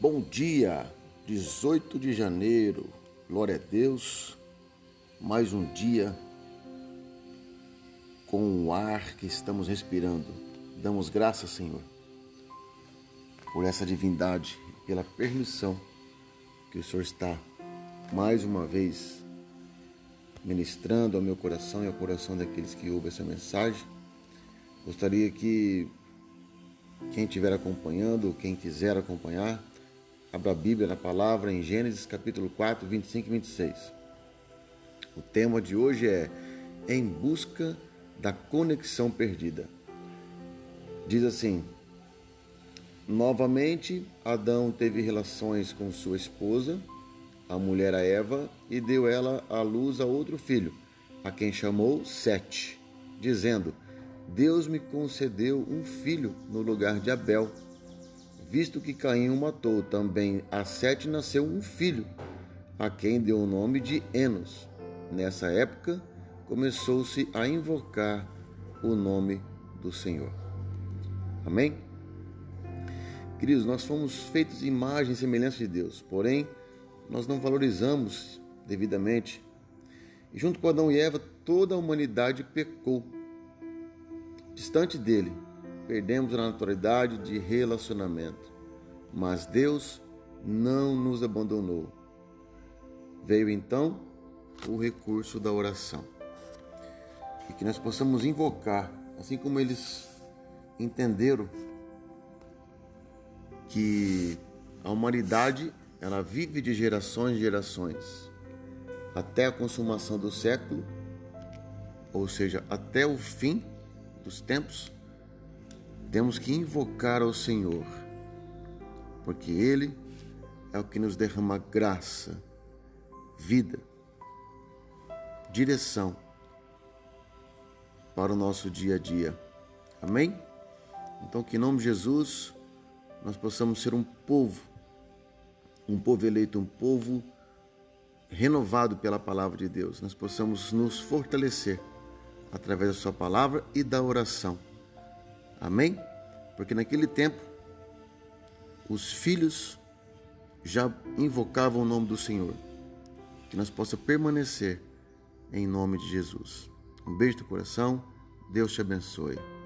Bom dia, 18 de janeiro, glória a Deus, mais um dia com o ar que estamos respirando. Damos graças, Senhor, por essa divindade, pela permissão que o Senhor está mais uma vez ministrando ao meu coração e ao coração daqueles que ouvem essa mensagem. Gostaria que quem estiver acompanhando, quem quiser acompanhar, Abra a Bíblia na palavra em Gênesis capítulo 4, 25 e 26. O tema de hoje é Em busca da conexão perdida. Diz assim: Novamente, Adão teve relações com sua esposa, a mulher a Eva, e deu ela à luz a outro filho, a quem chamou Sete, dizendo: Deus me concedeu um filho no lugar de Abel visto que Caim o matou, também a Sete nasceu um filho, a quem deu o nome de Enos. Nessa época, começou-se a invocar o nome do Senhor. Amém? Queridos, nós fomos feitos imagem e semelhança de Deus, porém, nós não valorizamos devidamente. E junto com Adão e Eva, toda a humanidade pecou. Distante dele, perdemos a naturalidade de relacionamento. Mas Deus não nos abandonou. Veio então o recurso da oração. E que nós possamos invocar, assim como eles entenderam que a humanidade ela vive de gerações em gerações até a consumação do século, ou seja, até o fim dos tempos temos que invocar ao Senhor, porque Ele é o que nos derrama graça, vida, direção para o nosso dia a dia. Amém? Então, que em nome de Jesus nós possamos ser um povo, um povo eleito, um povo renovado pela palavra de Deus. Nós possamos nos fortalecer através da Sua palavra e da oração Amém? Porque naquele tempo os filhos já invocavam o nome do Senhor. Que nós possa permanecer em nome de Jesus. Um beijo do coração. Deus te abençoe.